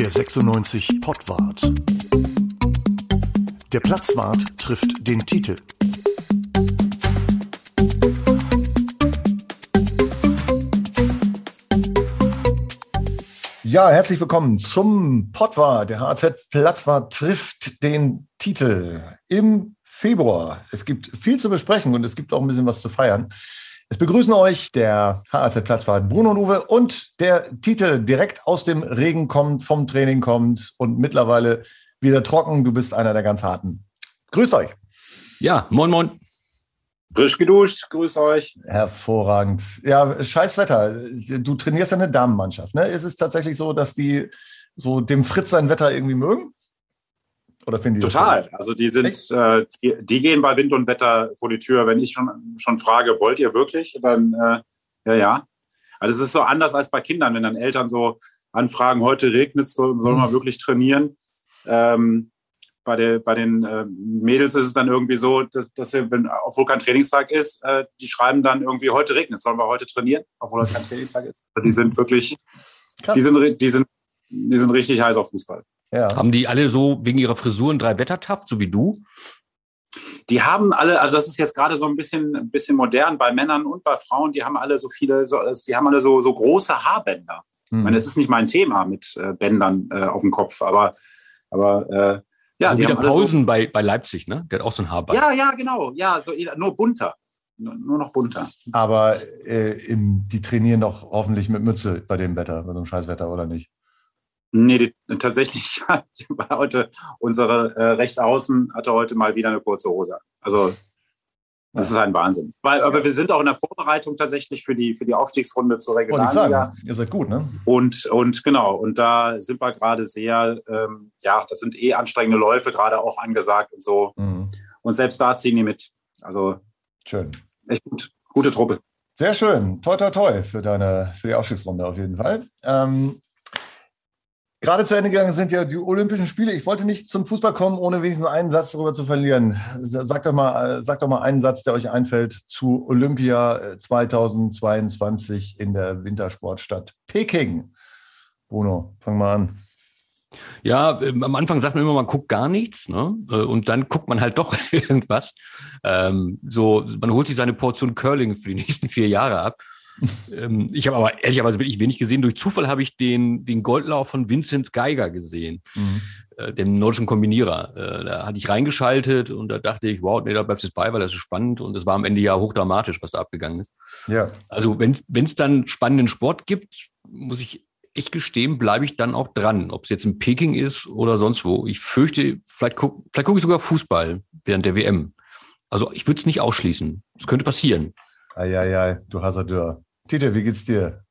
Der 96 Pottwart. Der Platzwart trifft den Titel. Ja, herzlich willkommen zum Pottwart. Der HZ Platzwart trifft den Titel im Februar. Es gibt viel zu besprechen und es gibt auch ein bisschen was zu feiern. Es begrüßen euch der HAZ Platzfahrt Bruno und Uwe und der Titel direkt aus dem Regen kommt, vom Training kommt und mittlerweile wieder trocken. Du bist einer der ganz harten. Grüß euch. Ja, moin, moin. Frisch geduscht, grüß euch. Hervorragend. Ja, scheiß Wetter. Du trainierst ja eine Damenmannschaft. Ne? Ist es tatsächlich so, dass die so dem Fritz sein Wetter irgendwie mögen? Oder finden die Total. Also die sind, äh, die, die, gehen bei Wind und Wetter vor die Tür. Wenn ich schon, schon frage, wollt ihr wirklich? Dann, äh, ja, ja. Also es ist so anders als bei Kindern, wenn dann Eltern so anfragen, heute regnet es, soll, soll man mhm. wirklich trainieren? Ähm, bei, der, bei den äh, Mädels ist es dann irgendwie so, dass, dass sie, wenn, obwohl kein Trainingstag ist, äh, die schreiben dann irgendwie, heute regnet es, sollen wir heute trainieren, obwohl kein Trainingstag ist. Also die sind wirklich, die sind, die sind, die sind richtig heiß auf Fußball. Ja. Haben die alle so wegen ihrer Frisuren drei Wettertaft, so wie du? Die haben alle, also das ist jetzt gerade so ein bisschen, ein bisschen modern bei Männern und bei Frauen, die haben alle so viele, so, also die haben alle so, so große Haarbänder. Mhm. Ich meine, das ist nicht mein Thema mit äh, Bändern äh, auf dem Kopf, aber, aber äh, ja, also die der Pausen so, bei, bei Leipzig, ne? Der hat auch so ein Haarband. Ja, ja, genau. Ja, so nur bunter. Nur, nur noch bunter. Aber äh, im, die trainieren doch hoffentlich mit Mütze bei dem Wetter, bei so einem Scheißwetter, oder nicht? Nee, die, tatsächlich war heute unsere äh, Rechtsaußen hatte heute mal wieder eine kurze Hose. Also das ist ein Wahnsinn. Weil, aber wir sind auch in der Vorbereitung tatsächlich für die, für die Aufstiegsrunde zur Regionalliga. Ihr seid gut, ne? Und, und genau, und da sind wir gerade sehr, ähm, ja, das sind eh anstrengende Läufe gerade auch angesagt und so. Mhm. Und selbst da ziehen die mit. Also schön. Echt gut. Gute Truppe. Sehr schön. Toi, toi, toi für deine, für die Aufstiegsrunde auf jeden Fall. Ähm, Gerade zu Ende gegangen sind ja die Olympischen Spiele. Ich wollte nicht zum Fußball kommen, ohne wenigstens einen Satz darüber zu verlieren. Sagt doch mal, sagt doch mal einen Satz, der euch einfällt zu Olympia 2022 in der Wintersportstadt Peking. Bruno, fang mal an. Ja, ähm, am Anfang sagt man immer, man guckt gar nichts, ne? Äh, und dann guckt man halt doch irgendwas. Ähm, so, man holt sich seine Portion Curling für die nächsten vier Jahre ab. Ähm, ich habe aber ehrlicherweise wirklich wenig gesehen. Durch Zufall habe ich den, den Goldlauf von Vincent Geiger gesehen, mhm. äh, dem nordischen Kombinierer. Äh, da hatte ich reingeschaltet und da dachte ich, wow, nee, da bleibst du bei, weil das ist spannend und es war am Ende ja hochdramatisch, was da abgegangen ist. Ja. Also wenn es dann spannenden Sport gibt, muss ich echt gestehen, bleibe ich dann auch dran, ob es jetzt in Peking ist oder sonst wo. Ich fürchte, vielleicht gucke vielleicht guck ich sogar Fußball während der WM. Also ich würde es nicht ausschließen. Es könnte passieren. Eieiei, du Hasardeur. Tite, wie geht's dir?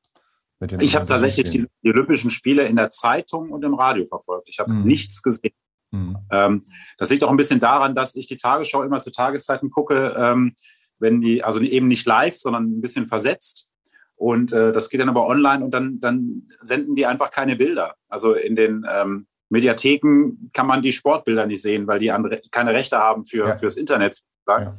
Ich habe tatsächlich die, die, Olympischen Spiele in der Zeitung und im Radio verfolgt. Ich habe mhm. nichts gesehen. Mhm. Ähm, das liegt auch ein bisschen daran, dass ich die Tagesschau immer zu Tageszeiten gucke, ähm, wenn die, also eben nicht live, sondern ein bisschen versetzt. Und äh, das geht dann aber online und dann, dann senden die einfach keine Bilder. Also in den ähm, Mediatheken kann man die Sportbilder nicht sehen, weil die andere, keine Rechte haben für, ja. fürs Internet. Ja.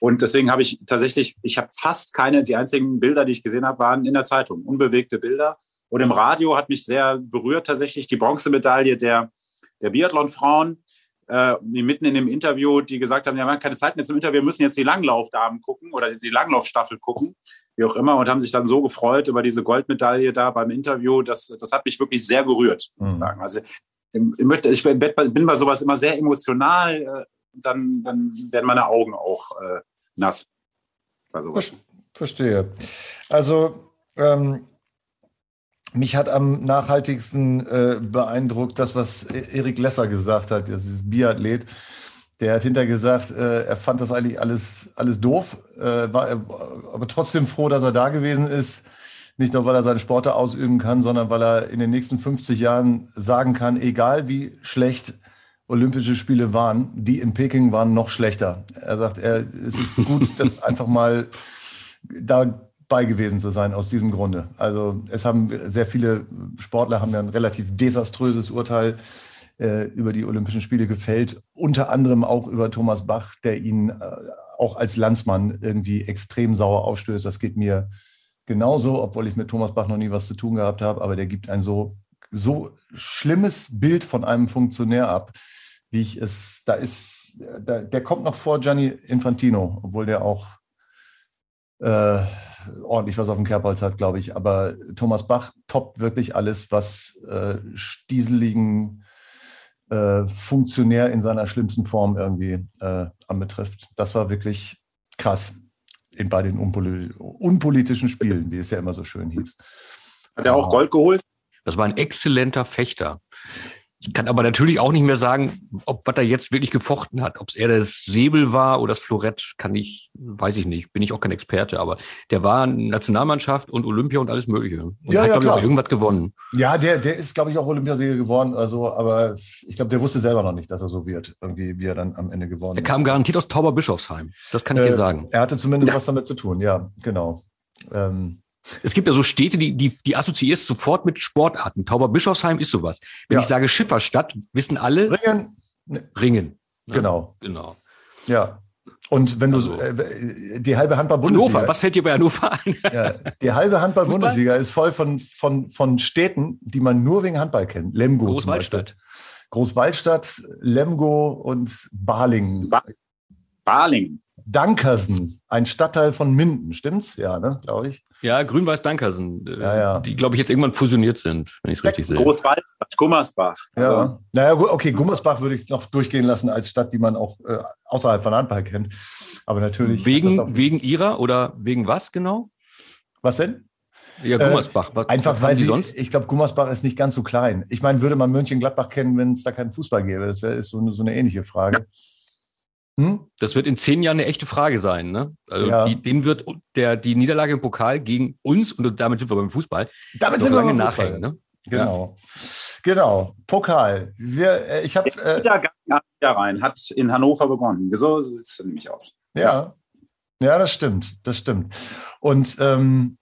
Und deswegen habe ich tatsächlich, ich habe fast keine, die einzigen Bilder, die ich gesehen habe, waren in der Zeitung, unbewegte Bilder. Und im Radio hat mich sehr berührt tatsächlich die Bronzemedaille der, der Biathlon-Frauen, äh, mitten in dem Interview, die gesagt haben, ja, wir haben keine Zeit mehr zum Interview, wir müssen jetzt die Langlaufdamen gucken oder die Langlaufstaffel gucken, wie auch immer, und haben sich dann so gefreut über diese Goldmedaille da beim Interview. Das, das hat mich wirklich sehr gerührt, muss ich mhm. sagen. Also ich bin bei sowas immer sehr emotional, äh, dann, dann werden meine Augen auch äh, nass. Sowas. Verstehe. Also ähm, mich hat am nachhaltigsten äh, beeindruckt das, was e-, Erik Lesser gesagt hat, das ist Biathlet. Der hat hinterher gesagt, äh, er fand das eigentlich alles, alles doof, äh, war aber trotzdem froh, dass er da gewesen ist. Nicht nur, weil er seine Sporte ausüben kann, sondern weil er in den nächsten 50 Jahren sagen kann, egal wie schlecht Olympische Spiele waren, die in Peking waren noch schlechter. Er sagt, er, es ist gut, das einfach mal dabei gewesen zu sein aus diesem Grunde. Also es haben sehr viele Sportler haben ja ein relativ desaströses Urteil äh, über die Olympischen Spiele gefällt, unter anderem auch über Thomas Bach, der ihn äh, auch als Landsmann irgendwie extrem sauer aufstößt. Das geht mir genauso, obwohl ich mit Thomas Bach noch nie was zu tun gehabt habe, aber der gibt ein so so schlimmes Bild von einem Funktionär ab, wie ich es, da ist, da, der kommt noch vor Gianni Infantino, obwohl der auch äh, ordentlich was auf dem Kerbholz hat, glaube ich. Aber Thomas Bach toppt wirklich alles, was äh, stieseligen äh, Funktionär in seiner schlimmsten Form irgendwie äh, anbetrifft. Das war wirklich krass in, bei den unpoli unpolitischen Spielen, wie es ja immer so schön hieß. Hat er auch Gold geholt? Das war ein exzellenter Fechter. Ich kann aber natürlich auch nicht mehr sagen, ob was er jetzt wirklich gefochten hat. Ob es eher das Säbel war oder das Florett, kann ich, weiß ich nicht. Bin ich auch kein Experte, aber der war Nationalmannschaft und Olympia und alles Mögliche. Und ja, hat, ja, glaube ich, auch irgendwas gewonnen. Ja, der, der ist, glaube ich, auch Olympiasieger geworden. Also, aber ich glaube, der wusste selber noch nicht, dass er so wird, irgendwie, wie er dann am Ende geworden ist. Er kam garantiert aus Tauberbischofsheim. Das kann ich äh, dir sagen. Er hatte zumindest ja. was damit zu tun, ja, genau. Ähm, es gibt ja so Städte, die, die, die assoziierst sofort mit Sportarten. Tauberbischofsheim ist sowas. Wenn ja. ich sage Schifferstadt, wissen alle. Ringen. Ringen. Ja, genau. Genau. Ja. Und wenn du also, äh, die halbe Handball-Bundesliga. Hannover, was fällt dir bei Hannover ein? ja, die halbe Handball-Bundesliga ist voll von, von, von Städten, die man nur wegen Handball kennt. Lemgo. Großwaldstadt. Großwaldstadt, Lemgo und Balingen. Ba Balingen. Dankersen, ein Stadtteil von Minden, stimmt's? Ja, ne, glaube ich. Ja, Grün-Weiß-Dankersen, äh, ja, ja. die, glaube ich, jetzt irgendwann fusioniert sind, wenn ich es richtig sehe. Großwald, Gummersbach. Also. Ja, naja, okay, Gummersbach würde ich noch durchgehen lassen als Stadt, die man auch äh, außerhalb von Handball kennt. Aber natürlich. Wegen, wegen ihrer oder wegen was genau? Was denn? Ja, Gummersbach. Was, Einfach, was weil sie, sonst? ich glaube, Gummersbach ist nicht ganz so klein. Ich meine, würde man Mönchengladbach kennen, wenn es da keinen Fußball gäbe? Das wäre so, so eine ähnliche Frage. Hm? Das wird in zehn Jahren eine echte Frage sein. Ne? Also ja. die, denen wird der, die Niederlage im Pokal gegen uns, und damit sind wir beim Fußball, damit sind wir lange nachhängen. Ne? Genau. Ja. Genau. Pokal. Wir, äh, ich habe. Äh, rein hat in Hannover begonnen. So, so sieht es nämlich aus. Ja. Ja, das stimmt. Das stimmt. Und ähm,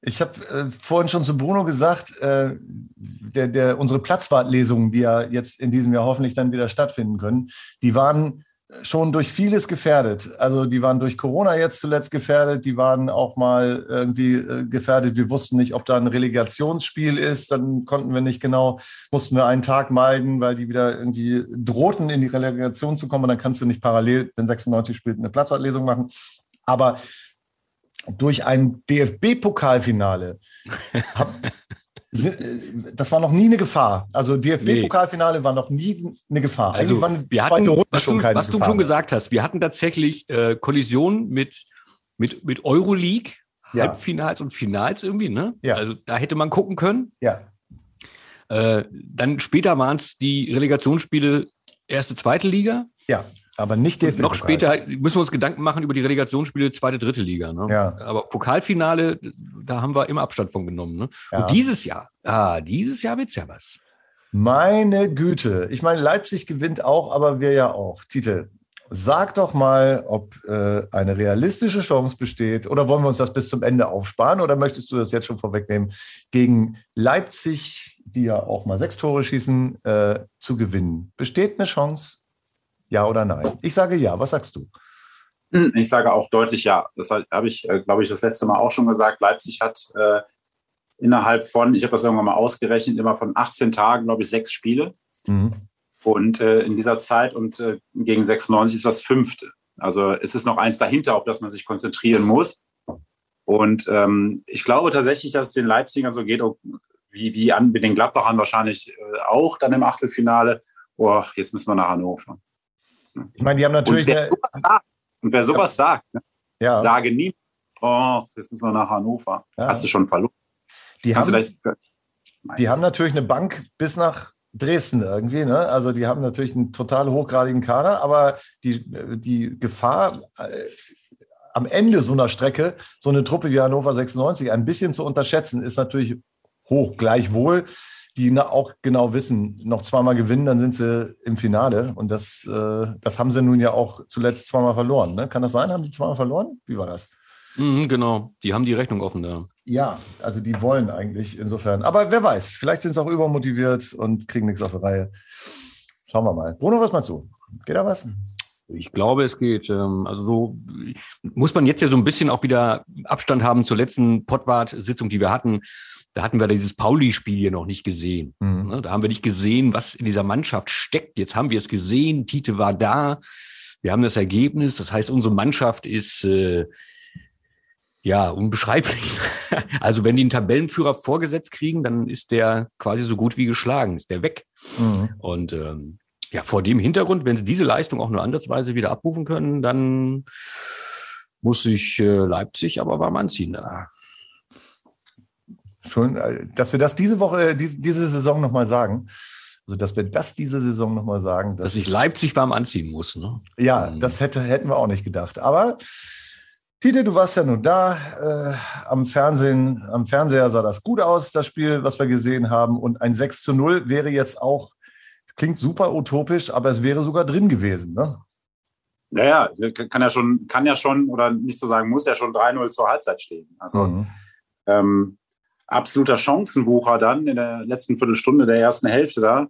ich habe äh, vorhin schon zu Bruno gesagt, äh, der, der, unsere Platzwartlesungen, die ja jetzt in diesem Jahr hoffentlich dann wieder stattfinden können, die waren schon durch vieles gefährdet. Also die waren durch Corona jetzt zuletzt gefährdet, die waren auch mal irgendwie äh, gefährdet. Wir wussten nicht, ob da ein Relegationsspiel ist. Dann konnten wir nicht genau, mussten wir einen Tag meiden, weil die wieder irgendwie drohten, in die Relegation zu kommen. Und dann kannst du nicht parallel, wenn 96 spielt, eine Platzwartlesung machen. Aber durch ein DFB-Pokalfinale das war noch nie eine Gefahr. Also DFB-Pokalfinale nee. war noch nie eine Gefahr. Also wir hatten, was, du, was du, schon gesagt hast, wir hatten tatsächlich äh, Kollisionen mit, mit, mit Euroleague, ja. Halbfinals und Finals irgendwie, ne? Ja. Also da hätte man gucken können. Ja. Äh, dann später waren es die Relegationsspiele erste, zweite Liga. Ja. Aber nicht DFB. Noch später müssen wir uns Gedanken machen über die Relegationsspiele zweite, dritte Liga. Ne? Ja. Aber Pokalfinale, da haben wir immer Abstand von genommen. Ne? Ja. Und dieses Jahr, ah, dieses Jahr wird's ja was. Meine Güte. Ich meine, Leipzig gewinnt auch, aber wir ja auch. Titel. Sag doch mal, ob äh, eine realistische Chance besteht oder wollen wir uns das bis zum Ende aufsparen oder möchtest du das jetzt schon vorwegnehmen, gegen Leipzig, die ja auch mal sechs Tore schießen, äh, zu gewinnen? Besteht eine Chance ja oder nein? Ich sage ja. Was sagst du? Hm, ich sage auch deutlich ja. Das habe ich, äh, glaube ich, das letzte Mal auch schon gesagt. Leipzig hat äh, innerhalb von, ich habe das irgendwann mal ausgerechnet, immer von 18 Tagen, glaube ich, sechs Spiele. Mhm. Und äh, in dieser Zeit und äh, gegen 96 ist das fünfte. Also es ist noch eins dahinter, auf das man sich konzentrieren muss. Und ähm, ich glaube tatsächlich, dass es den Leipzigern so geht, wie, wie an, mit den Gladbachern wahrscheinlich äh, auch dann im Achtelfinale. Boah, jetzt müssen wir nach Hannover. Ich meine, die haben natürlich. Und wer sowas sagt, und wer sowas ja. sagt ne? ja. sage nie, oh, jetzt müssen wir nach Hannover. Ja. Hast du schon verloren. Die haben, die haben natürlich eine Bank bis nach Dresden irgendwie. Ne? Also die haben natürlich einen total hochgradigen Kader, aber die, die Gefahr, äh, am Ende so einer Strecke so eine Truppe wie Hannover 96 ein bisschen zu unterschätzen, ist natürlich hoch. Gleichwohl die auch genau wissen, noch zweimal gewinnen, dann sind sie im Finale. Und das, äh, das haben sie nun ja auch zuletzt zweimal verloren. Ne? Kann das sein? Haben die zweimal verloren? Wie war das? Mhm, genau, die haben die Rechnung offen da. Ja, also die wollen eigentlich insofern. Aber wer weiß, vielleicht sind sie auch übermotiviert und kriegen nichts auf die Reihe. Schauen wir mal. Bruno, was meinst du? Geht da was? Ich glaube, es geht. Ähm, also so muss man jetzt ja so ein bisschen auch wieder Abstand haben zur letzten Pottwart-Sitzung, die wir hatten da hatten wir dieses Pauli-Spiel hier noch nicht gesehen. Mhm. Ne, da haben wir nicht gesehen, was in dieser Mannschaft steckt. Jetzt haben wir es gesehen. Tite war da. Wir haben das Ergebnis. Das heißt, unsere Mannschaft ist äh, ja unbeschreiblich. Also wenn die einen Tabellenführer vorgesetzt kriegen, dann ist der quasi so gut wie geschlagen, ist der weg. Mhm. Und ähm, ja, vor dem Hintergrund, wenn sie diese Leistung auch nur ansatzweise wieder abrufen können, dann muss sich äh, Leipzig aber warm anziehen. Da. Schon, äh, dass wir das diese Woche, äh, diese, diese Saison nochmal sagen. Also, dass wir das diese Saison nochmal sagen. Dass, dass sich Leipzig warm anziehen muss. Ne? Ja, mhm. das hätte, hätten wir auch nicht gedacht. Aber Tite, du warst ja nun da. Äh, am, Fernsehen, am Fernseher sah das gut aus, das Spiel, was wir gesehen haben. Und ein 6 zu 0 wäre jetzt auch, klingt super utopisch, aber es wäre sogar drin gewesen. Ne? Naja, kann ja schon, kann ja schon, oder nicht zu sagen, muss ja schon 3-0 zur Halbzeit stehen. Also mhm. ähm, absoluter Chancenbucher dann in der letzten Viertelstunde der ersten Hälfte da.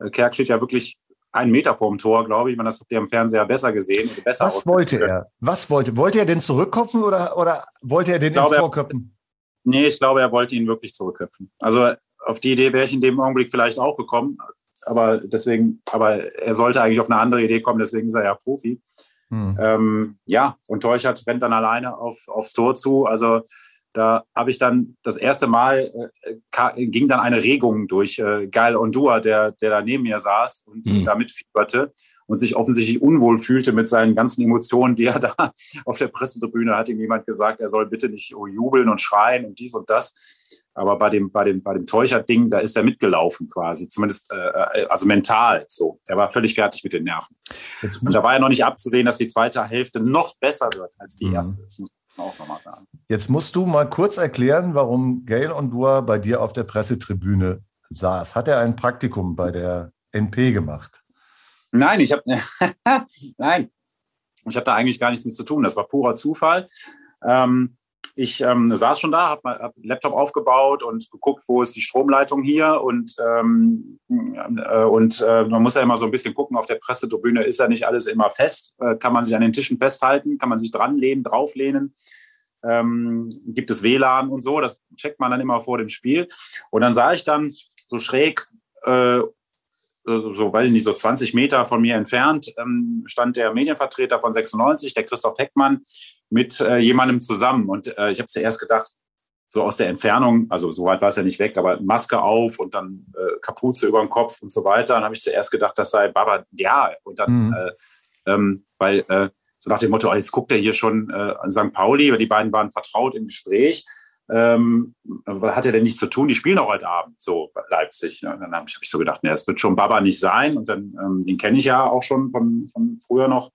Äh, Kerk steht ja wirklich einen Meter vorm Tor, glaube ich. Man das habt ihr am Fernseher besser gesehen. Besser Was wollte er? Was wollte? Wollte er den zurückkopfen oder, oder wollte er den ich ins Tor köpfen? Nee, ich glaube, er wollte ihn wirklich zurückköpfen. Also auf die Idee wäre ich in dem Augenblick vielleicht auch gekommen. Aber deswegen, aber er sollte eigentlich auf eine andere Idee kommen, deswegen ist er ja Profi. Hm. Ähm, ja, und Teuchert rennt dann alleine auf, aufs Tor zu. Also da habe ich dann das erste Mal äh, ging dann eine Regung durch äh, Geil Ondua, der, der da neben mir saß und mhm. da mitfieberte und sich offensichtlich unwohl fühlte mit seinen ganzen Emotionen, die er da auf der Pressetribüne hat ihm jemand gesagt, er soll bitte nicht jubeln und schreien und dies und das. Aber bei dem, bei dem, bei dem Teuchert-Ding, da ist er mitgelaufen quasi, zumindest äh, äh also mental so. Er war völlig fertig mit den Nerven. Und da war ja noch nicht abzusehen, dass die zweite Hälfte noch besser wird als die mhm. erste. Das muss auch nochmal sagen. Jetzt musst du mal kurz erklären, warum Gail Ondua bei dir auf der Pressetribüne saß. Hat er ein Praktikum bei der NP gemacht? Nein, ich habe nein, ich habe da eigentlich gar nichts mit zu tun. Das war purer Zufall. Ähm, ich ähm, saß schon da, habe hab Laptop aufgebaut und geguckt, wo ist die Stromleitung hier und ähm, äh, und äh, man muss ja immer so ein bisschen gucken. Auf der Pressetribüne ist ja nicht alles immer fest. Äh, kann man sich an den Tischen festhalten? Kann man sich dranlehnen, drauflehnen? Ähm, gibt es WLAN und so? Das checkt man dann immer vor dem Spiel. Und dann sah ich dann so schräg äh, so weiß ich nicht, so 20 Meter von mir entfernt, ähm, stand der Medienvertreter von 96, der Christoph Heckmann, mit äh, jemandem zusammen. Und äh, ich habe zuerst gedacht, so aus der Entfernung, also so weit war es ja nicht weg, aber Maske auf und dann äh, Kapuze über dem Kopf und so weiter. Dann habe ich zuerst gedacht, das sei Baba ja. Und dann, mhm. äh, ähm, weil äh, so nach dem Motto, jetzt guckt er hier schon äh, an St. Pauli, weil die beiden waren vertraut im Gespräch. Ähm, was hat er denn nichts zu tun? Die spielen auch heute Abend, so Leipzig. Ne? Dann habe ich, hab ich so gedacht, nee, das wird schon Baba nicht sein. Und dann, ähm, den kenne ich ja auch schon von, von früher noch.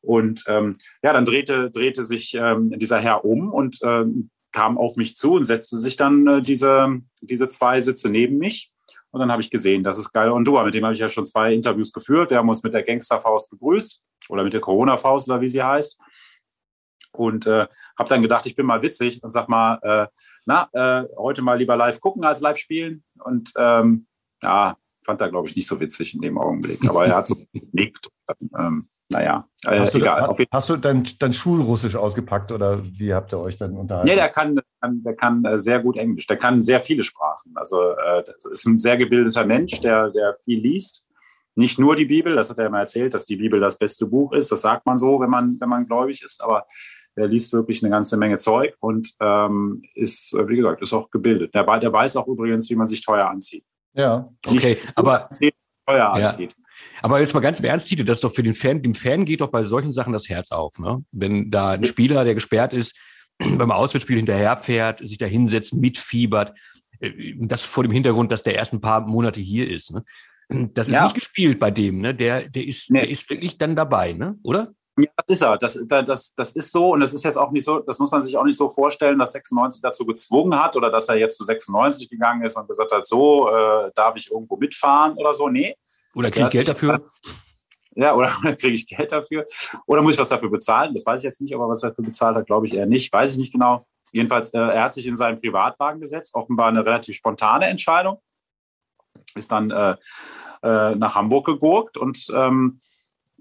Und ähm, ja, dann drehte, drehte sich ähm, dieser Herr um und ähm, kam auf mich zu und setzte sich dann äh, diese, diese zwei Sitze neben mich. Und dann habe ich gesehen, das ist Geil Ondua. Mit dem habe ich ja schon zwei Interviews geführt. Wir haben uns mit der Gangsterfaust begrüßt oder mit der Corona-Faust oder wie sie heißt. Und äh, habe dann gedacht, ich bin mal witzig und sag mal, äh, na, äh, heute mal lieber live gucken als live spielen. Und ähm, ja, fand er, glaube ich, nicht so witzig in dem Augenblick. Aber er hat so genickt. Ähm, naja, äh, hast du, egal. Da, hast du dein, dein Schulrussisch ausgepackt oder wie habt ihr euch dann unterhalten? Nee, der kann, der kann äh, sehr gut Englisch. Der kann sehr viele Sprachen. Also äh, ist ein sehr gebildeter Mensch, der, der viel liest. Nicht nur die Bibel, das hat er immer erzählt, dass die Bibel das beste Buch ist. Das sagt man so, wenn man, wenn man gläubig ist. Aber er liest wirklich eine ganze Menge Zeug und ähm, ist, wie gesagt, ist auch gebildet. Der, der weiß auch übrigens, wie man sich teuer anzieht. Ja, okay, Nicht aber teuer anzieht. Ja. Aber jetzt mal ganz im Ernst, Tite, das ist doch für den Fan, dem Fan geht doch bei solchen Sachen das Herz auf. Ne? Wenn da ein Spieler, der gesperrt ist, beim Auswärtsspiel hinterherfährt, sich da hinsetzt, mitfiebert, äh, das vor dem Hintergrund, dass der erst ein paar Monate hier ist. Ne? Das ist ja. nicht gespielt bei dem, ne? Der, der, ist, nee. der ist wirklich dann dabei, ne? oder? Ja, das ist er. Das, das, das ist so. Und das ist jetzt auch nicht so, das muss man sich auch nicht so vorstellen, dass 96 dazu gezwungen hat oder dass er jetzt zu 96 gegangen ist und gesagt hat, so, äh, darf ich irgendwo mitfahren oder so. Nee. Oder kriege ich Geld dafür? Ja, oder kriege ich Geld dafür? Oder muss ich was dafür bezahlen? Das weiß ich jetzt nicht, aber was er dafür bezahlt hat, glaube ich eher nicht. Weiß ich nicht genau. Jedenfalls, äh, er hat sich in seinen Privatwagen gesetzt. Offenbar eine relativ spontane Entscheidung. Ist dann äh, äh, nach Hamburg gegurkt und ähm,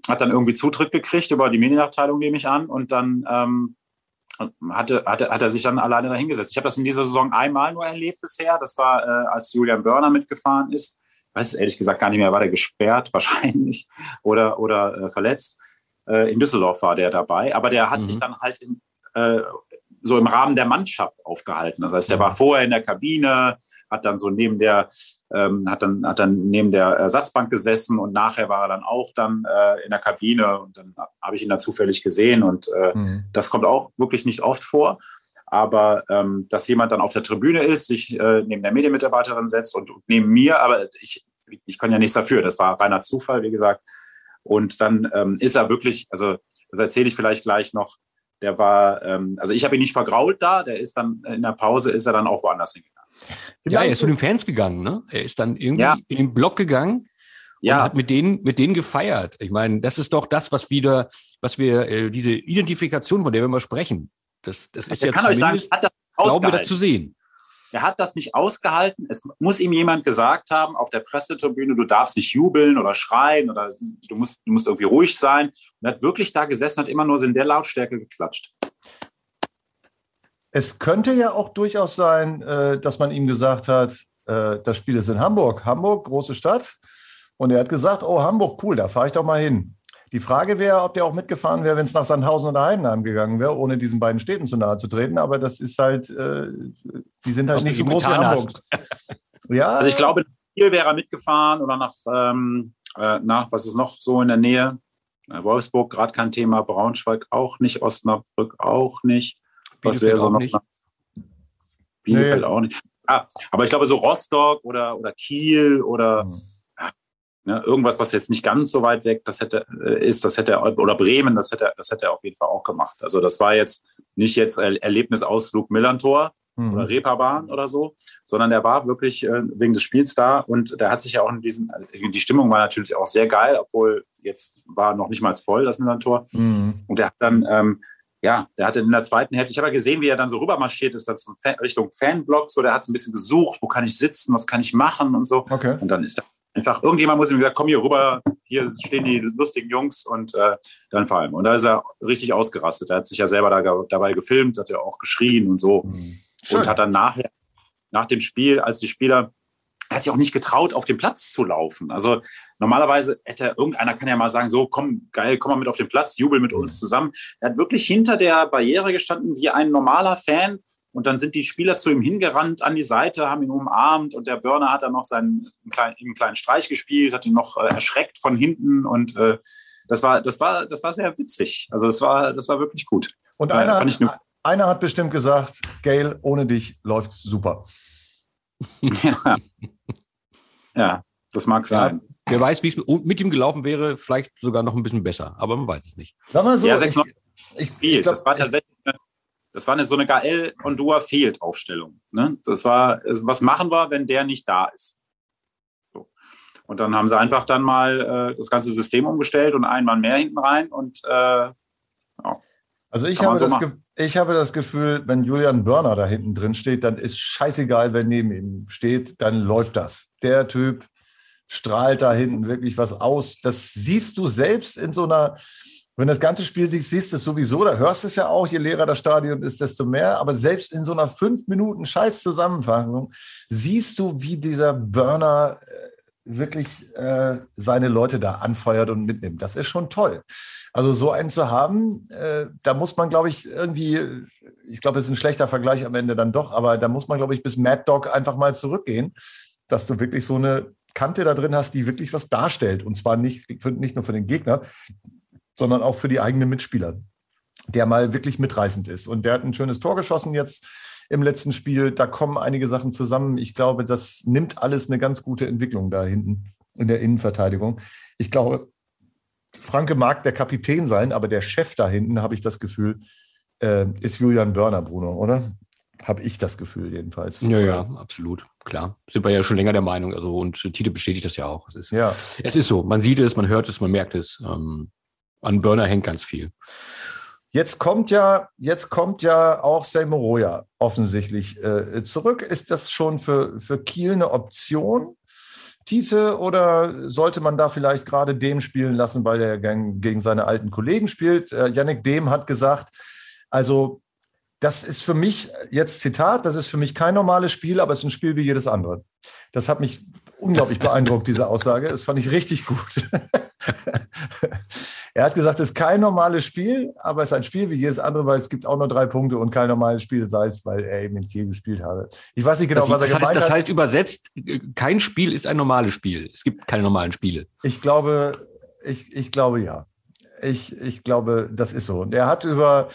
hat dann irgendwie Zutritt gekriegt über die Medienabteilung, nehme ich an. Und dann ähm, hatte, hatte, hat er sich dann alleine dahingesetzt. Ich habe das in dieser Saison einmal nur erlebt bisher. Das war, äh, als Julian Börner mitgefahren ist. Ich weiß es ehrlich gesagt gar nicht mehr, war der gesperrt wahrscheinlich oder, oder äh, verletzt. Äh, in Düsseldorf war der dabei. Aber der hat mhm. sich dann halt in, äh, so im Rahmen der Mannschaft aufgehalten. Das heißt, der war vorher in der Kabine, hat dann so neben der, ähm, hat dann, hat dann neben der Ersatzbank gesessen und nachher war er dann auch dann äh, in der Kabine und dann habe ich ihn dann zufällig gesehen und äh, mhm. das kommt auch wirklich nicht oft vor. Aber ähm, dass jemand dann auf der Tribüne ist, sich äh, neben der Medienmitarbeiterin setzt und, und neben mir, aber ich, ich kann ja nichts dafür. Das war reiner Zufall, wie gesagt. Und dann ähm, ist er wirklich, also das erzähle ich vielleicht gleich noch, der war, ähm, also ich habe ihn nicht vergrault da, der ist dann in der Pause, ist er dann auch woanders hingegangen. Ja, er ist zu den Fans gegangen, ne? Er ist dann irgendwie ja. in den Block gegangen ja. und hat mit denen, mit denen gefeiert. Ich meine, das ist doch das, was wieder, was wir, äh, diese Identifikation, von der wir mal sprechen. Das, das ist ich ja kann euch sagen, hat das glauben wir das zu sehen. Er hat das nicht ausgehalten. Es muss ihm jemand gesagt haben auf der Pressetribüne, du darfst nicht jubeln oder schreien oder du musst, du musst irgendwie ruhig sein. Und er hat wirklich da gesessen, hat immer nur in der Lautstärke geklatscht. Es könnte ja auch durchaus sein, äh, dass man ihm gesagt hat, äh, das Spiel ist in Hamburg. Hamburg, große Stadt. Und er hat gesagt, oh, Hamburg, cool, da fahre ich doch mal hin. Die Frage wäre, ob der auch mitgefahren wäre, wenn es nach Sandhausen oder Heidenheim gegangen wäre, ohne diesen beiden Städten zu nahe zu treten. Aber das ist halt, äh, die sind halt Was nicht so groß wie Hamburg. ja. Also ich glaube, hier wäre er mitgefahren oder nach, ähm, nach, was ist noch so in der Nähe? Wolfsburg, gerade kein Thema, Braunschweig auch nicht, Osnabrück auch nicht. Was wäre so noch? Nicht. Bielefeld nee. auch nicht. Ah, aber ich glaube, so Rostock oder, oder Kiel oder mhm. Ne, irgendwas, was jetzt nicht ganz so weit weg das hätte, äh, ist, das hätte er, oder Bremen, das hätte, das hätte er auf jeden Fall auch gemacht. Also das war jetzt nicht jetzt Erlebnisausflug Millantor mhm. oder Reeperbahn oder so, sondern er war wirklich äh, wegen des Spiels da und der hat sich ja auch in diesem, die Stimmung war natürlich auch sehr geil, obwohl jetzt war noch nicht mal voll das Millantor. Mhm. Und er hat dann ähm, ja, der hatte in der zweiten Hälfte, ich habe ja gesehen, wie er dann so rübermarschiert ist, dann zum Fan, Richtung Fanblock, so, der hat so ein bisschen gesucht, wo kann ich sitzen, was kann ich machen und so. Okay. Und dann ist da einfach, irgendjemand muss ihm gesagt, komm hier rüber, hier stehen die lustigen Jungs und äh, dann vor allem. Und da ist er richtig ausgerastet. Er hat sich ja selber da, dabei gefilmt, hat ja auch geschrien und so. Mhm. Und hat dann nachher, nach dem Spiel, als die Spieler er hat sich auch nicht getraut, auf den Platz zu laufen. Also normalerweise hätte irgendeiner kann ja mal sagen, so komm, geil, komm mal mit auf den Platz, jubel mit uns zusammen. Er hat wirklich hinter der Barriere gestanden wie ein normaler Fan. Und dann sind die Spieler zu ihm hingerannt an die Seite, haben ihn umarmt und der Burner hat dann noch seinen einen kleinen, einen kleinen Streich gespielt, hat ihn noch äh, erschreckt von hinten und äh, das war, das war, das war sehr witzig. Also das war, das war wirklich gut. Und einer, äh, einer hat bestimmt gesagt, Gail, ohne dich läuft's super. ja. ja, das mag sein. Ja, wer weiß, wie es mit ihm gelaufen wäre, vielleicht sogar noch ein bisschen besser, aber man weiß es nicht. Sag mal so, ja, 6 ich, ich, ich glaub, das war tatsächlich das war eine, so eine Gael und Dua fehlt Aufstellung. Ne? Das war, also was machen wir, wenn der nicht da ist? So. Und dann haben sie einfach dann mal äh, das ganze System umgestellt und einen Mann mehr hinten rein und äh, ja. Also ich habe, so das ich habe das Gefühl, wenn Julian Börner da hinten drin steht, dann ist scheißegal, wer neben ihm steht, dann läuft das. Der Typ strahlt da hinten wirklich was aus. Das siehst du selbst in so einer, wenn das ganze Spiel siehst, siehst du es sowieso, da hörst du es ja auch, je leerer das Stadion ist, desto mehr. Aber selbst in so einer fünf Minuten Scheiß-Zusammenfassung siehst du, wie dieser Burner äh, wirklich äh, seine Leute da anfeuert und mitnimmt. Das ist schon toll. Also so einen zu haben, äh, da muss man, glaube ich, irgendwie, ich glaube, es ist ein schlechter Vergleich am Ende dann doch, aber da muss man, glaube ich, bis Mad Dog einfach mal zurückgehen, dass du wirklich so eine Kante da drin hast, die wirklich was darstellt. Und zwar nicht, nicht nur für den Gegner, sondern auch für die eigenen Mitspieler, der mal wirklich mitreißend ist. Und der hat ein schönes Tor geschossen jetzt im letzten Spiel. Da kommen einige Sachen zusammen. Ich glaube, das nimmt alles eine ganz gute Entwicklung da hinten in der Innenverteidigung. Ich glaube, Franke mag der Kapitän sein, aber der Chef da hinten, habe ich das Gefühl, äh, ist Julian Börner, Bruno, oder? Habe ich das Gefühl jedenfalls. Ja, ja, absolut. Klar. Sind wir ja schon länger der Meinung. Also, und Tite bestätigt das ja auch. Es ist, ja. es ist so. Man sieht es, man hört es, man merkt es. Ähm, an Börner hängt ganz viel. Jetzt kommt ja, jetzt kommt ja auch Selmoroja offensichtlich äh, zurück. Ist das schon für, für Kiel eine Option? Tite oder sollte man da vielleicht gerade dem spielen lassen, weil er gegen seine alten Kollegen spielt? Äh, Yannick Dem hat gesagt, also das ist für mich, jetzt Zitat, das ist für mich kein normales Spiel, aber es ist ein Spiel wie jedes andere. Das hat mich unglaublich beeindruckt, diese Aussage. Das fand ich richtig gut. er hat gesagt, es ist kein normales Spiel, aber es ist ein Spiel wie jedes andere, weil es gibt auch nur drei Punkte und kein normales Spiel, sei es, weil er eben in Kiel gespielt habe. Ich weiß nicht genau, das, was er das gemeint heißt, hat. Das heißt übersetzt, kein Spiel ist ein normales Spiel. Es gibt keine normalen Spiele. Ich glaube, ich, ich glaube ja. Ich, ich glaube, das ist so. Und er hat über,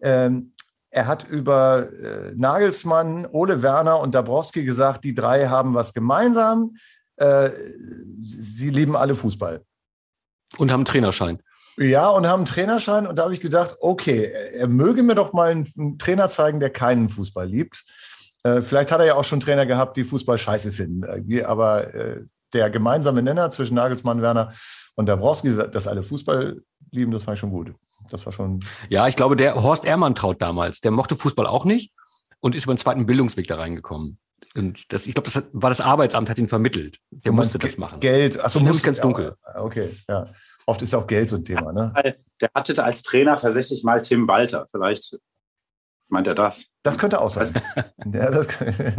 ähm, er hat über äh, Nagelsmann, Ole Werner und Dabrowski gesagt, die drei haben was gemeinsam. Äh, sie lieben alle Fußball. Und haben einen Trainerschein. Ja, und haben einen Trainerschein. Und da habe ich gedacht, okay, er möge mir doch mal einen, Trainer zeigen, der keinen Fußball liebt. Äh, vielleicht hat er ja auch schon Trainer gehabt, die Fußball scheiße finden. Aber äh, der gemeinsame Nenner zwischen Nagelsmann, Werner und Dabrowski, dass alle Fußball lieben, das fand ich schon gut. Das war schon. Ja, ich glaube, der Horst Ehrmantraut damals, der mochte Fußball auch nicht und ist über den zweiten Bildungsweg da reingekommen. Und das, ich glaube, das hat, war das Arbeitsamt, hat ihn vermittelt. Der musste das machen. Geld, achso, muss ganz dunkel. Ja, okay, ja. Oft ist ja auch Geld so ein Thema, ne? Der hatte als Trainer tatsächlich mal Tim Walter. Vielleicht meint er das. Das könnte auch sein. ja, das,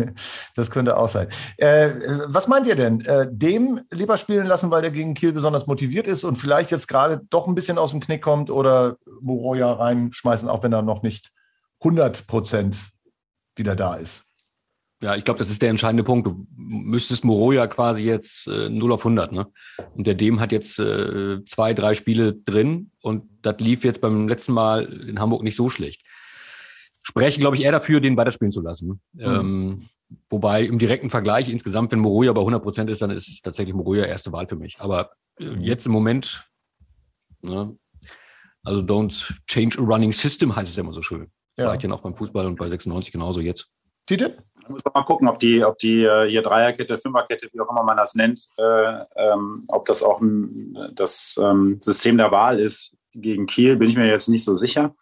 das, könnte auch sein. Äh, was meint ihr denn? Äh, dem lieber spielen lassen, weil der gegen Kiel besonders motiviert ist und vielleicht jetzt gerade doch ein bisschen aus dem Knick kommt oder Moroja reinschmeißen, auch wenn er noch nicht 100 Prozent wieder da ist? Ja, ich glaube, das ist der entscheidende Punkt. Du müsstest Moroja quasi jetzt äh, 0 auf 100, ne? Und der Dem hat jetzt äh, zwei, drei Spiele drin und das lief jetzt beim letzten Mal in Hamburg nicht so schlecht. Spreche, glaube ich, eher dafür, den weiterspielen zu lassen. Mhm. Ähm, wobei im direkten Vergleich insgesamt, wenn Moroja bei 100 Prozent ist, dann ist tatsächlich Moroja erste Wahl für mich. Aber äh, mhm. jetzt im Moment, ne? also don't change a running system, heißt es ja immer so schön. Ja. Vielleicht ja auch beim Fußball und bei 96 genauso jetzt. Tite? Muss man mal gucken, ob die, ob die äh, hier Dreierkette, Fünferkette, wie auch immer man das nennt, äh, ähm, ob das auch das ähm, System der Wahl ist gegen Kiel, bin ich mir jetzt nicht so sicher.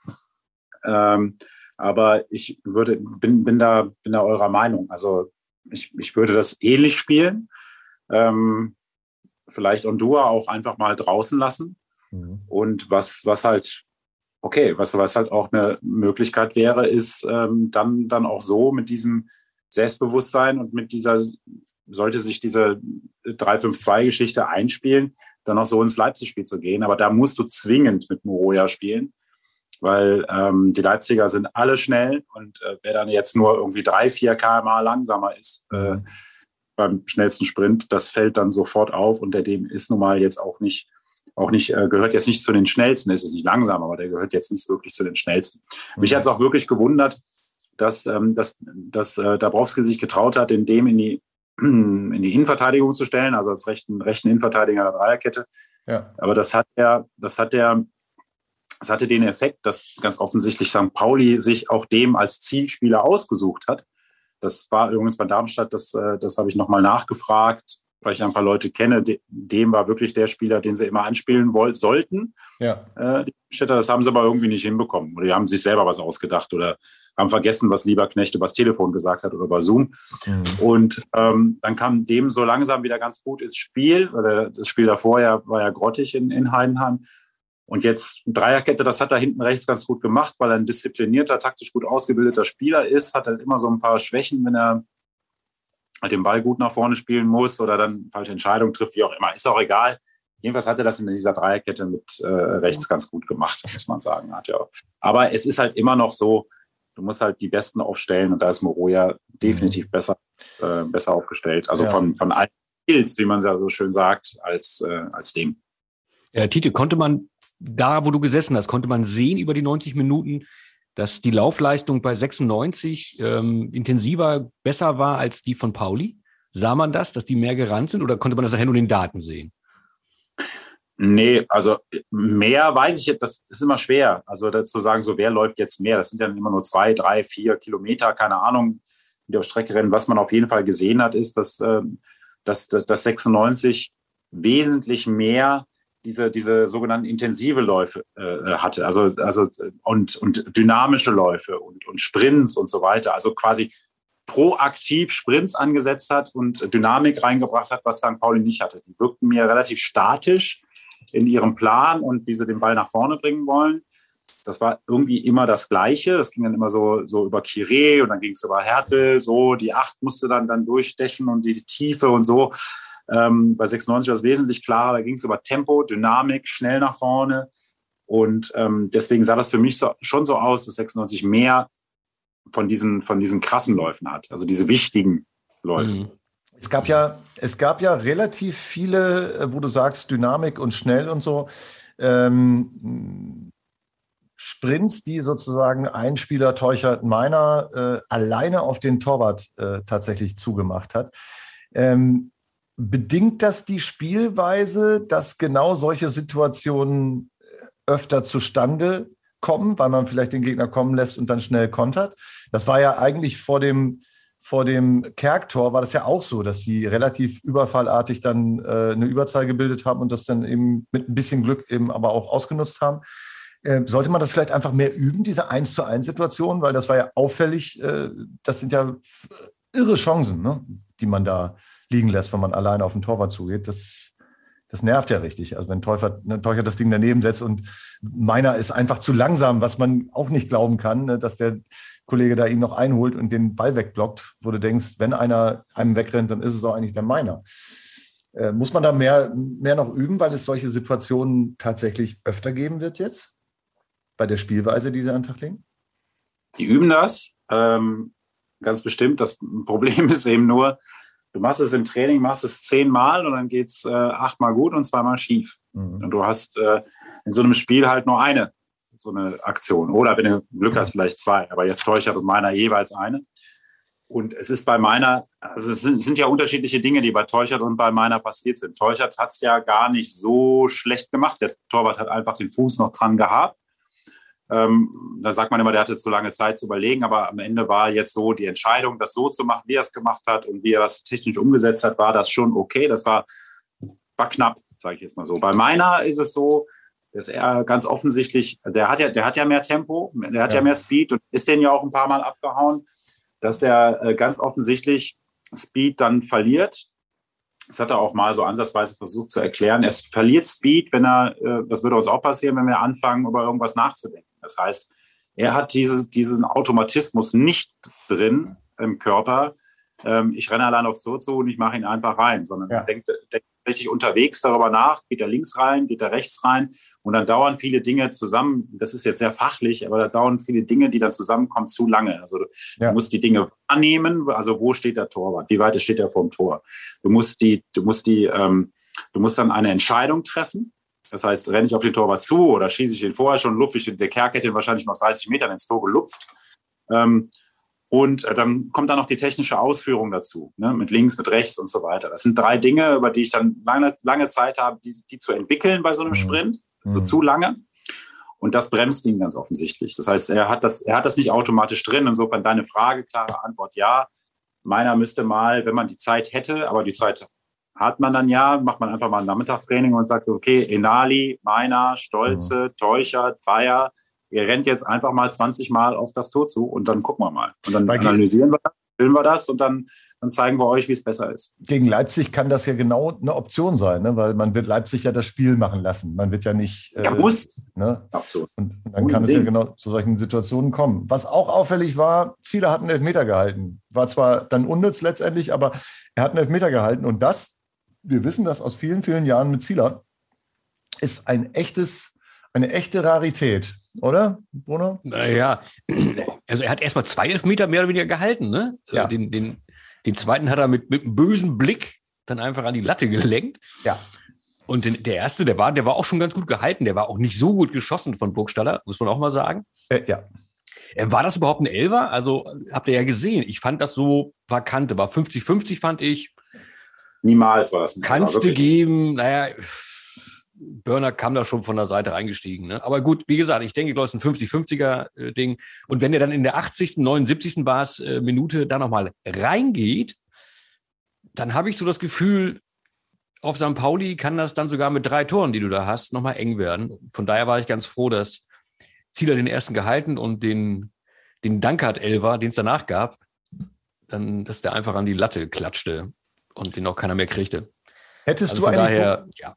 Ähm, aber ich würde, bin, bin, da, bin da eurer Meinung. Also ich, ich würde das ähnlich spielen. Ähm, vielleicht Ondua auch einfach mal draußen lassen. Mhm. Und was, was halt okay, was, was halt auch eine Möglichkeit wäre, ist ähm, dann, dann auch so mit diesem Selbstbewusstsein und mit dieser, sollte sich diese 3-5-2-Geschichte einspielen, dann auch so ins Leipzig-Spiel zu gehen. Aber da musst du zwingend mit Moroja spielen, weil ähm, die Leipziger sind alle schnell und äh, wer dann jetzt nur irgendwie 3, 4 kmh langsamer ist äh, beim schnellsten Sprint, das fällt dann sofort auf und der dem ist nun mal jetzt auch nicht auch nicht, äh, gehört jetzt nicht zu den schnellsten, ist es nicht langsam, aber der gehört jetzt nicht wirklich zu den schnellsten. Mhm. Mich hat es auch wirklich gewundert, dass, ähm, dass, dass äh, Dabrowski sich getraut hat, in dem in die, in die Innenverteidigung zu stellen, also als rechten, rechten Innenverteidiger der Dreierkette. Ja. Aber das hat er, das hat er, das hatte den Effekt, dass ganz offensichtlich St. Pauli sich auch dem als Zielspieler ausgesucht hat. Das war übrigens bei Darmstadt, das, äh, das habe ich nochmal nachgefragt weil ich ein paar Leute kenne, dem war wirklich der Spieler, den sie immer anspielen wollten, sollten. Ja. Äh, das haben sie aber irgendwie nicht hinbekommen. Oder die haben sich selber was ausgedacht oder haben vergessen, was Lieberknecht übers Telefon gesagt hat oder über Zoom. Mhm. Und ähm, dann kam dem so langsam wieder ganz gut ins Spiel. Das Spiel davor ja, war ja grottig in, in Heidenheim. Und jetzt Dreierkette, das hat er hinten rechts ganz gut gemacht, weil er ein disziplinierter, taktisch gut ausgebildeter Spieler ist, hat halt immer so ein paar Schwächen, wenn er halt den Ball gut nach vorne spielen muss oder dann falsche Entscheidungen trifft, wie auch immer, ist auch egal. Jedenfalls hat er das in dieser Dreierkette mit äh, rechts ganz gut gemacht, muss man sagen. Hat ja. Aber es ist halt immer noch so, du musst halt die Besten aufstellen und da ist Moroja definitiv mhm. besser, äh, besser aufgestellt. Also ja. von, von allen Skills, wie man es ja so schön sagt, als, äh, als dem. Ja, Tite, konnte man da, wo du gesessen hast, konnte man sehen über die 90 Minuten, dass die Laufleistung bei 96 ähm, intensiver, besser war als die von Pauli? Sah man das, dass die mehr gerannt sind oder konnte man das nachher nur in den Daten sehen? Nee, also mehr weiß ich jetzt, das ist immer schwer. Also dazu sagen, so wer läuft jetzt mehr? Das sind ja immer nur zwei, drei, vier Kilometer, keine Ahnung, die auf Strecke rennen. Was man auf jeden Fall gesehen hat, ist, dass, ähm, dass, dass 96 wesentlich mehr diese, diese sogenannten intensive Läufe äh, hatte, also, also und, und dynamische Läufe und, und Sprints und so weiter. Also quasi proaktiv Sprints angesetzt hat und Dynamik reingebracht hat, was St. Pauli nicht hatte. Die wirkten mir relativ statisch in ihrem Plan und wie sie den Ball nach vorne bringen wollen. das war irgendwie immer das Gleiche. Das ging dann immer so, so über Kire und dann ging es über Härte, so die Acht musste dann, dann durchstechen und die Tiefe und so. Ähm, bei 96 war es wesentlich klarer, da ging es über Tempo, Dynamik, schnell nach vorne. Und ähm, deswegen sah das für mich so, schon so aus, dass 96 mehr von diesen, von diesen krassen Läufen hat, also diese wichtigen Läufe. Mhm. Es gab ja, es gab ja relativ viele, äh, wo du sagst, Dynamik und schnell und so. Ähm, Sprints, die sozusagen ein Spieler Teuchert Meiner äh, alleine auf den Torwart äh, tatsächlich zugemacht hat. Ähm, bedingt das die Spielweise, dass genau solche Situationen äh, öfter zustande kommen, weil man vielleicht den Gegner kommen lässt und dann schnell kontert? Das war ja eigentlich vor dem vor dem Kerktor war das ja auch so, dass sie relativ überfallartig dann äh, eine Überzahl gebildet haben und das dann eben mit ein bisschen Glück eben aber auch ausgenutzt haben. Äh, sollte man das vielleicht einfach mehr üben, diese 1 zu 1 Situation, weil das war ja auffällig, äh, das sind ja irre Chancen, ne, die man da liegen lässt, wenn man alleine auf den Torwart zugeht. Das, das nervt ja richtig. Also wenn Täufer, ne, Täufer das Ding daneben setzt und meiner ist einfach zu langsam, was man auch nicht glauben kann, ne, dass der Kollege da ihn noch einholt und den Ball wegblockt, wo du denkst, wenn einer einem wegrennt, dann ist es auch eigentlich der meiner. Äh, muss man da mehr, mehr noch üben, weil es solche Situationen tatsächlich öfter geben wird jetzt? Bei der Spielweise, die sie an den Tag legen? Die üben das, ähm, ganz bestimmt. Das Problem ist eben nur, du machst es im Training, machst es zehnmal und dann geht es äh, achtmal gut und zweimal schief. Mhm. Und du hast äh, in so einem Spiel halt nur eine so eine Aktion. Oder wenn du Glück hast, vielleicht zwei. Aber jetzt Teuchert und meiner jeweils eine. Und es ist bei meiner, also es sind, sind ja unterschiedliche Dinge, die bei Teuchert und bei meiner passiert sind. Teuchert hat es ja gar nicht so schlecht gemacht. Der Torwart hat einfach den Fuß noch dran gehabt. Ähm, da sagt man immer, der hatte zu lange Zeit zu überlegen, aber am Ende war jetzt so die Entscheidung, das so zu machen, wie er es gemacht hat und wie er das technisch umgesetzt hat, war das schon okay. Das war, war knapp, sage ich jetzt mal so. Bei meiner ist es so, dass er ganz offensichtlich, der hat ja, der hat ja mehr Tempo, der hat ja, ja mehr Speed und ist den ja auch ein paar Mal abgehauen, dass der äh, ganz offensichtlich Speed dann verliert. Das hat er auch mal so ansatzweise versucht zu erklären. Er verliert Speed, wenn er, äh, das würde uns auch passieren, wenn wir anfangen, über irgendwas nachzudenken. Das heißt, er hat dieses, diesen Automatismus nicht drin im Körper. Ähm, ich renne allein aufs Tor zu und ich mache ihn einfach rein, sondern ja. er denkt, denkt richtig unterwegs darüber nach, geht er links rein, geht er rechts rein und dann dauern viele Dinge zusammen. Das ist jetzt sehr fachlich, aber da dauern viele Dinge, die dann zusammenkommen, zu lange. Also du, ja. musst die Dinge wahrnehmen. Also wo steht der Torwart? Wie weit steht er vor dem Tor? Du musst die, du musst die, ähm, du musst dann eine Entscheidung treffen. Das heißt, renne ich auf den Torwart zu oder schieße ich ihn vorher schon, lupfe ich den, der Kerk hätte ihn wahrscheinlich noch aus 30 Metern ins Tor gelupft. Ähm, und äh, dann kommt dann noch die technische Ausführung dazu, ne, mit links, mit rechts und so weiter. Das sind drei Dinge, über die ich dann lange, lange Zeit habe, die, die zu entwickeln bei so einem mhm. Sprint, mhm. so zu lange. Und das bremst ihn ganz offensichtlich. Das heißt, er hat das, er hat das nicht automatisch drin. Insofern deine Frage, klare Antwort ja. Meiner müsste mal, wenn man die Zeit hätte, aber die Zeit hat man dann ja, macht man einfach mal ein Nachmittagtraining und sagt, okay, Enali, Meiner, Stolze, mhm. Teuchert, Bayer, ihr rennt jetzt einfach mal 20 Mal auf das Tor zu und dann gucken wir mal. Und dann Bei analysieren wir das, filmen wir das und dann, dann zeigen wir euch, wie es besser ist. Gegen Leipzig kann das ja genau eine Option sein, ne? weil man wird Leipzig ja das Spiel machen lassen. Man wird ja nicht. Ja, äh, muss. Ne? Und dann kann es ja genau zu solchen Situationen kommen. Was auch auffällig war, Zieler hat einen Elfmeter gehalten. War zwar dann unnütz letztendlich, aber er hat einen Elfmeter gehalten. Und das, wir wissen das aus vielen, vielen Jahren mit Zieler, ist ein echtes, eine echte Rarität oder, Bruno? Naja, also er hat erstmal zwei Elfmeter mehr oder weniger gehalten. Ne? Ja. Den, den, den zweiten hat er mit, mit einem bösen Blick dann einfach an die Latte gelenkt. Ja. Und den, der erste, der war, der war auch schon ganz gut gehalten. Der war auch nicht so gut geschossen von Burgstaller, muss man auch mal sagen. Äh, ja. Äh, war das überhaupt ein Elfer? Also habt ihr ja gesehen. Ich fand das so vakante. War 50-50, fand ich. Niemals war das. Kannst du geben, naja, Burner kam da schon von der Seite reingestiegen. Ne? Aber gut, wie gesagt, ich denke, ich glaube, es ist ein 50-50er-Ding. Äh, Und wenn er dann in der 80., 79. Bars äh, Minute da nochmal reingeht, dann habe ich so das Gefühl, auf St. Pauli kann das dann sogar mit drei Toren, die du da hast, nochmal eng werden. Von daher war ich ganz froh, dass Zieler den ersten gehalten und den, den Dankert-Elver, den es danach gab, dann, dass der einfach an die Latte klatschte und den auch keiner mehr kriegte. Hättest also du eigentlich, daher, ja.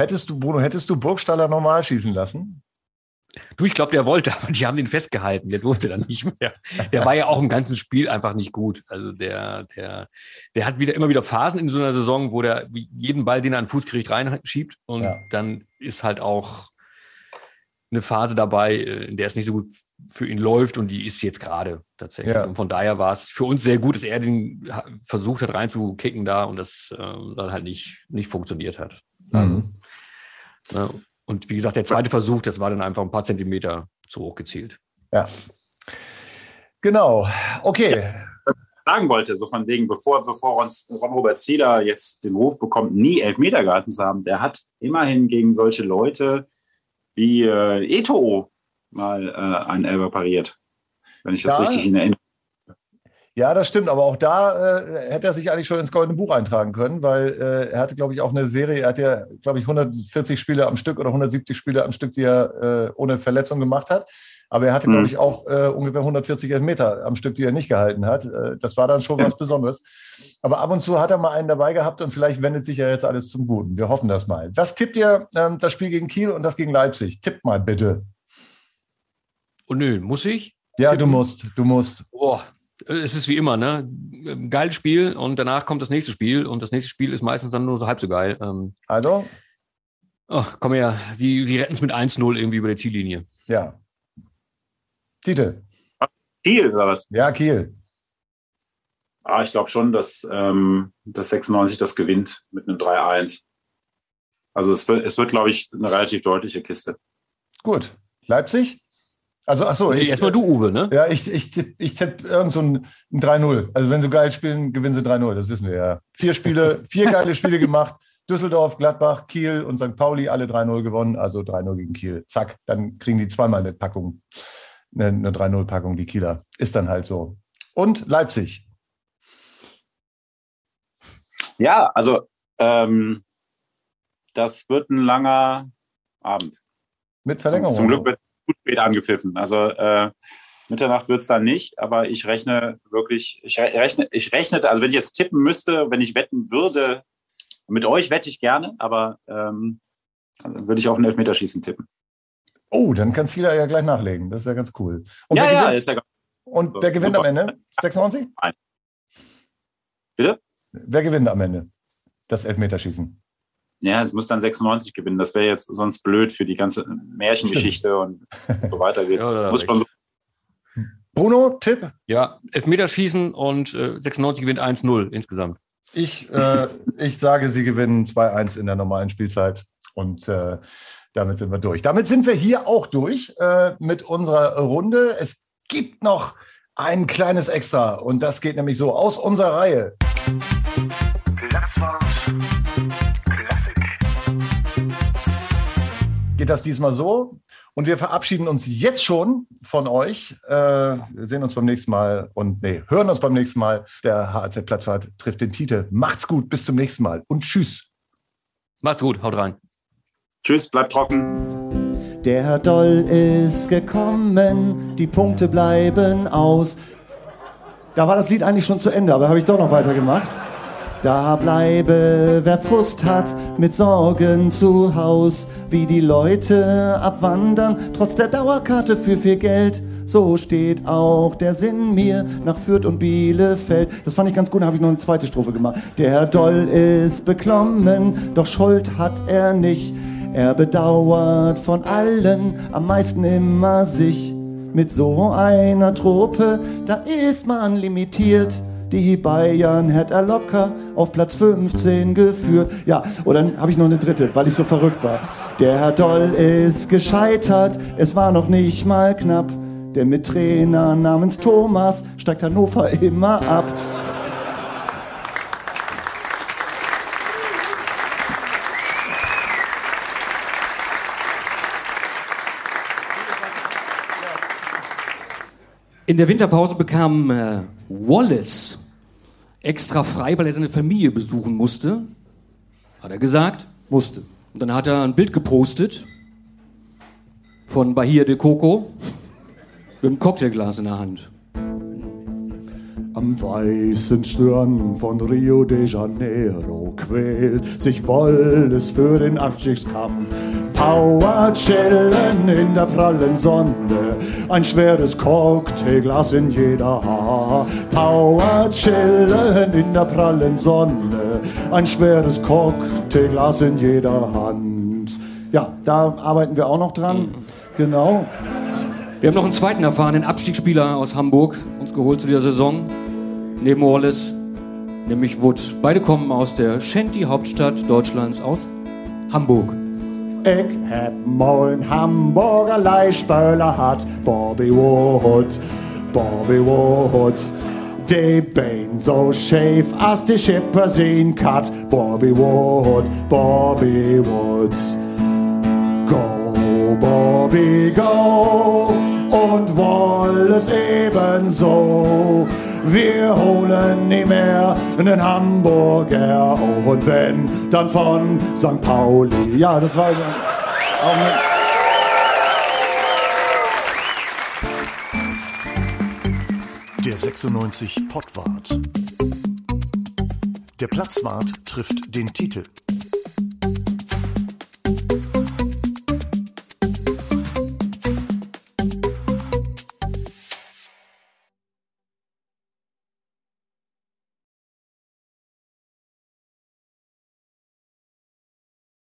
Hättest du, Bruno, hättest du Burgstaller normal schießen lassen? Du, ich glaube, der wollte, aber die haben den festgehalten. Der durfte dann nicht mehr. Der war ja auch im ganzen Spiel einfach nicht gut. Also der, der, der hat wieder immer wieder Phasen in so einer Saison, wo der jeden Ball, den er an den Fuß kriegt, reinschiebt. Und ja. dann ist halt auch eine Phase dabei, in der es nicht so gut für ihn läuft und die ist jetzt gerade tatsächlich. Ja. Und von daher war es für uns sehr gut, dass er den versucht hat reinzukicken da und das äh, dann halt nicht, nicht funktioniert hat. Mhm. Also, und wie gesagt, der zweite Versuch, das war dann einfach ein paar Zentimeter zu hoch gezielt. Ja. Genau. Okay. Ja, sagen wollte, so von wegen, bevor, bevor uns Ron-Robert Zeder jetzt den Ruf bekommt, nie Elfmeter gehalten zu haben, der hat immerhin gegen solche Leute wie äh, Eto mal äh, einen Elber pariert, wenn ich das ja. richtig in Erinnerung ja, das stimmt, aber auch da äh, hätte er sich eigentlich schon ins Goldene Buch eintragen können, weil äh, er hatte, glaube ich, auch eine Serie, er hat ja, glaube ich, 140 Spiele am Stück oder 170 Spiele am Stück, die er äh, ohne Verletzung gemacht hat. Aber er hatte, mhm. glaube ich, auch äh, ungefähr 140 Meter am Stück, die er nicht gehalten hat. Äh, das war dann schon ja. was Besonderes. Aber ab und zu hat er mal einen dabei gehabt und vielleicht wendet sich ja jetzt alles zum Guten. Wir hoffen das mal. Was tippt ihr ähm, das Spiel gegen Kiel und das gegen Leipzig? Tippt mal bitte. Oh nö, muss ich? Ja, Tippen? du musst, du musst. Boah, es ist wie immer, ne? Geiles Spiel und danach kommt das nächste Spiel und das nächste Spiel ist meistens dann nur so halb so geil. Ähm, also? Oh, komm her, sie, sie retten es mit 1-0 irgendwie über die Ziellinie. Ja. Titel. Kiel oder was? Ja, Kiel. Ah, ich glaube schon, dass, ähm, dass 96 das gewinnt mit einem 3-1. Also es wird, es wird, glaube ich, eine relativ deutliche Kiste. Gut. Leipzig? Also, ach so. Erstmal du, Uwe, ne? Ja, ich, ich tippe ich tipp irgend so ein, ein 3-0. Also, wenn sie geil spielen, gewinnen sie 3-0. Das wissen wir ja. Vier Spiele, vier geile Spiele gemacht. Düsseldorf, Gladbach, Kiel und St. Pauli alle 3-0 gewonnen. Also 3-0 gegen Kiel. Zack, dann kriegen die zweimal eine Packung. Eine, eine 3-0-Packung, die Kieler. Ist dann halt so. Und Leipzig. Ja, also, ähm, das wird ein langer Abend. Mit Verlängerung. Zum, zum Glück wird zu spät angepfiffen. Also äh, Mitternacht wird es dann nicht, aber ich rechne wirklich, ich rechne, ich rechnete, also wenn ich jetzt tippen müsste, wenn ich wetten würde, mit euch wette ich gerne, aber ähm, dann würde ich auf ein Elfmeterschießen tippen. Oh, dann kannst du ja gleich nachlegen. Das ist ja ganz cool. Und ja, ja, ist ja ganz Und wer gewinnt Super. am Ende? 96? Nein. Bitte? Wer gewinnt am Ende? Das Elfmeterschießen ja, es muss dann 96 gewinnen. Das wäre jetzt sonst blöd für die ganze Märchengeschichte und so weiter. ja, muss man so Bruno, Tipp? Ja, Elfmeterschießen und äh, 96 gewinnt 1-0 insgesamt. Ich, äh, ich sage, sie gewinnen 2-1 in der normalen Spielzeit und äh, damit sind wir durch. Damit sind wir hier auch durch äh, mit unserer Runde. Es gibt noch ein kleines Extra und das geht nämlich so aus unserer Reihe. Das war's geht das diesmal so. Und wir verabschieden uns jetzt schon von euch. Äh, wir sehen uns beim nächsten Mal und nee, hören uns beim nächsten Mal. Der HAZ Platzwart trifft den Titel. Macht's gut, bis zum nächsten Mal und tschüss. Macht's gut, haut rein. Tschüss, bleibt trocken. Der Herr Doll ist gekommen, die Punkte bleiben aus. Da war das Lied eigentlich schon zu Ende, aber habe ich doch noch weitergemacht. Da bleibe, wer Frust hat, mit Sorgen zu Haus, wie die Leute abwandern, trotz der Dauerkarte für viel Geld. So steht auch der Sinn mir nach Fürth und Bielefeld. Das fand ich ganz gut, da habe ich noch eine zweite Strophe gemacht. Der Doll ist beklommen, doch Schuld hat er nicht. Er bedauert von allen am meisten immer sich. Mit so einer Truppe, da ist man limitiert. Die Bayern hätte er locker auf Platz 15 geführt. Ja, und dann habe ich noch eine dritte, weil ich so verrückt war. Der Herr Doll ist gescheitert, es war noch nicht mal knapp. Der Mittrainer namens Thomas steigt Hannover immer ab. In der Winterpause bekam äh, Wallace extra frei, weil er seine Familie besuchen musste. Hat er gesagt. Musste. Und dann hat er ein Bild gepostet von Bahia de Coco mit einem Cocktailglas in der Hand. Am weißen Stirn von Rio de Janeiro quält sich Wallace für den Abstiegskampf. Power chillen in der prallen Sonne. Ein schweres Cocktailglas in jeder Haar. Power chillen in der prallen Sonne. Ein schweres Cocktailglas in jeder Hand. Ja, da arbeiten wir auch noch dran. Mhm. Genau. Wir haben noch einen zweiten erfahrenen Abstiegsspieler aus Hamburg uns geholt zu dieser Saison. Neben Wallace, nämlich Wood. Beide kommen aus der Shanty-Hauptstadt Deutschlands, aus Hamburg. Ich hab mal einen Hamburger Leispöller hat, Bobby Wood, Bobby Wood. Die Bein so schief, als die Schipper sehen kat, Bobby Wood, Bobby Wood. Go, Bobby, go, und Wallace ebenso. Wir holen nie mehr einen Hamburger. Oh, und wenn, dann von St. Pauli. Ja, das war auch Der 96 Pottwart. Der Platzwart trifft den Titel.